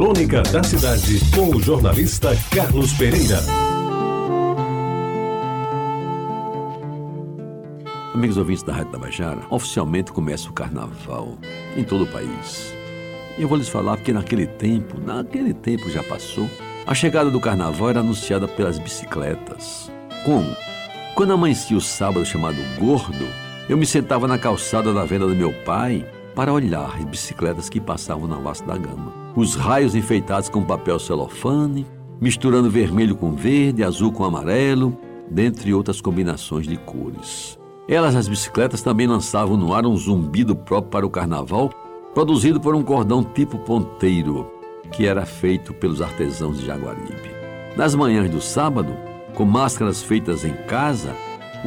Crônica da Cidade, com o jornalista Carlos Pereira. Amigos ouvintes da Rádio Tabajara, oficialmente começa o carnaval em todo o país. Eu vou lhes falar porque naquele tempo, naquele tempo já passou, a chegada do carnaval era anunciada pelas bicicletas. Como? Quando amanhecia o sábado chamado Gordo, eu me sentava na calçada da venda do meu pai para olhar as bicicletas que passavam na Vasta da Gama. Os raios enfeitados com papel celofane, misturando vermelho com verde, azul com amarelo, dentre outras combinações de cores. Elas, as bicicletas, também lançavam no ar um zumbido próprio para o carnaval, produzido por um cordão tipo ponteiro, que era feito pelos artesãos de Jaguaribe. Nas manhãs do sábado, com máscaras feitas em casa,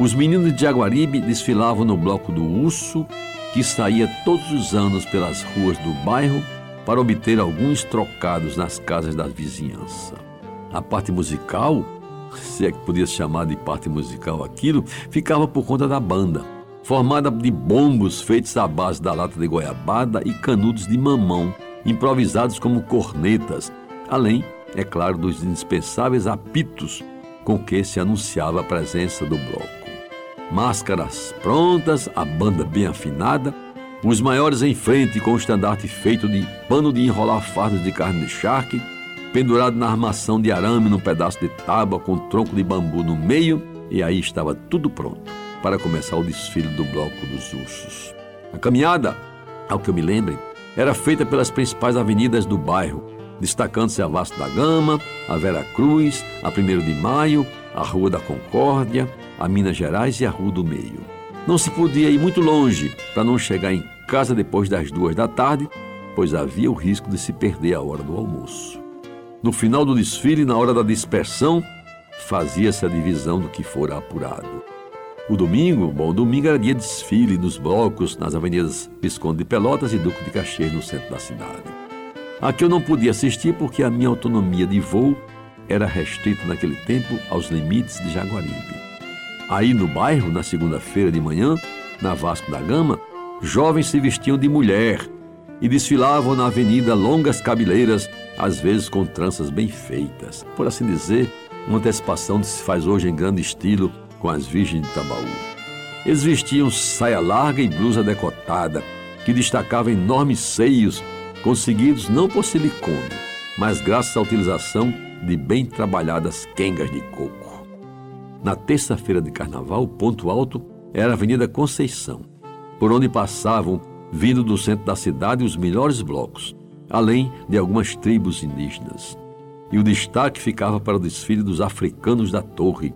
os meninos de Jaguaribe desfilavam no bloco do Urso que saía todos os anos pelas ruas do bairro para obter alguns trocados nas casas da vizinhança. A parte musical, se é que podia chamar de parte musical aquilo, ficava por conta da banda, formada de bombos feitos à base da lata de goiabada e canudos de mamão, improvisados como cornetas, além, é claro, dos indispensáveis apitos com que se anunciava a presença do bloco máscaras prontas, a banda bem afinada, os maiores em frente com o estandarte feito de pano de enrolar fardos de carne de charque, pendurado na armação de arame num pedaço de tábua com tronco de bambu no meio, e aí estava tudo pronto para começar o desfile do Bloco dos Ursos. A caminhada, ao que eu me lembre, era feita pelas principais avenidas do bairro, destacando-se a Vasco da Gama, a Vera Cruz, a 1 de Maio, a Rua da Concórdia, a Minas Gerais e a Rua do Meio. Não se podia ir muito longe para não chegar em casa depois das duas da tarde, pois havia o risco de se perder a hora do almoço. No final do desfile, na hora da dispersão, fazia-se a divisão do que fora apurado. O domingo, bom, o domingo era dia de desfile nos blocos nas avenidas Visconde de Pelotas e Duque de Caxias, no centro da cidade. Aqui eu não podia assistir porque a minha autonomia de voo era restrita naquele tempo aos limites de Jaguaribe. Aí no bairro, na segunda-feira de manhã, na Vasco da Gama, jovens se vestiam de mulher e desfilavam na avenida longas cabeleiras, às vezes com tranças bem feitas. Por assim dizer, uma antecipação que se faz hoje em grande estilo com as virgens de Tambaú. Eles vestiam saia larga e blusa decotada, que destacava enormes seios, conseguidos não por silicone, mas graças à utilização de bem trabalhadas quengas de coco. Na terça-feira de carnaval, o ponto alto era a Avenida Conceição, por onde passavam, vindo do centro da cidade, os melhores blocos, além de algumas tribos indígenas. E o destaque ficava para o desfile dos africanos da Torre,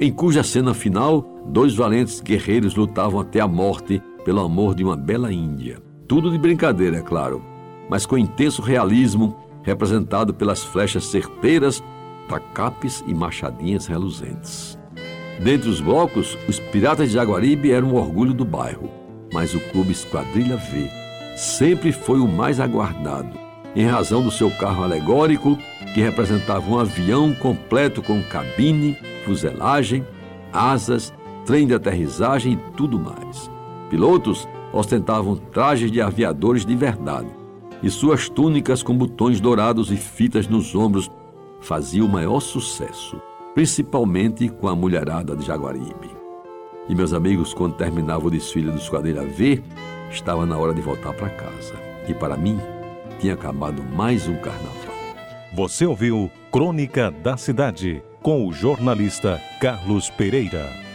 em cuja cena final, dois valentes guerreiros lutavam até a morte pelo amor de uma bela Índia. Tudo de brincadeira, é claro, mas com intenso realismo representado pelas flechas certeiras, tacapes e machadinhas reluzentes. Dentre os blocos, os Piratas de Jaguaribe eram o orgulho do bairro, mas o Clube Esquadrilha V sempre foi o mais aguardado, em razão do seu carro alegórico, que representava um avião completo com cabine, fuselagem, asas, trem de aterrissagem e tudo mais. Pilotos ostentavam trajes de aviadores de verdade, e suas túnicas com botões dourados e fitas nos ombros faziam o maior sucesso, principalmente com a mulherada de Jaguaribe. E meus amigos, quando terminava o desfile do Esquadrilha V, estava na hora de voltar para casa. E para mim, tinha acabado mais um carnaval. Você ouviu Crônica da Cidade com o jornalista Carlos Pereira.